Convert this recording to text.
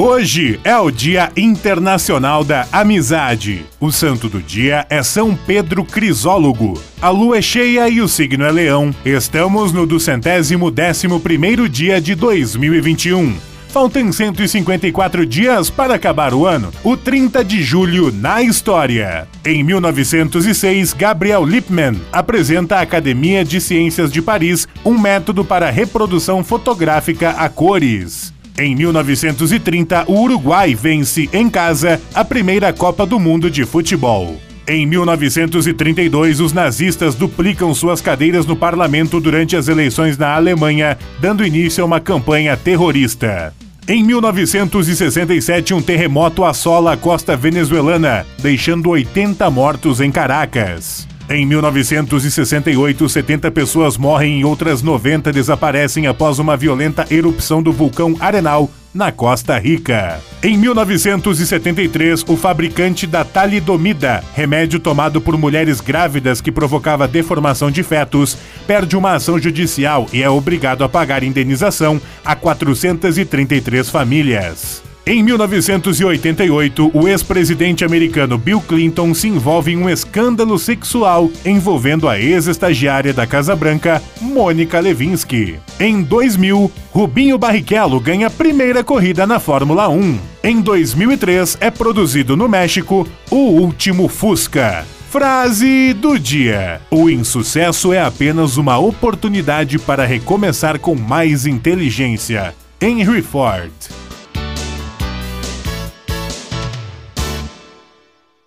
Hoje é o Dia Internacional da Amizade. O santo do dia é São Pedro Crisólogo. A lua é cheia e o signo é leão. Estamos no duzentésimo décimo primeiro dia de 2021. Faltam 154 dias para acabar o ano. O 30 de julho na história. Em 1906, Gabriel Lippmann apresenta à Academia de Ciências de Paris um método para reprodução fotográfica a cores. Em 1930, o Uruguai vence em casa a primeira Copa do Mundo de Futebol. Em 1932, os nazistas duplicam suas cadeiras no parlamento durante as eleições na Alemanha, dando início a uma campanha terrorista. Em 1967, um terremoto assola a costa venezuelana, deixando 80 mortos em Caracas. Em 1968, 70 pessoas morrem e outras 90 desaparecem após uma violenta erupção do vulcão Arenal, na Costa Rica. Em 1973, o fabricante da talidomida, remédio tomado por mulheres grávidas que provocava deformação de fetos, perde uma ação judicial e é obrigado a pagar indenização a 433 famílias. Em 1988, o ex-presidente americano Bill Clinton se envolve em um escândalo sexual envolvendo a ex-estagiária da Casa Branca, Mônica Levinsky. Em 2000, Rubinho Barrichello ganha a primeira corrida na Fórmula 1. Em 2003, é produzido no México o último Fusca. Frase do dia: O insucesso é apenas uma oportunidade para recomeçar com mais inteligência. Henry Ford.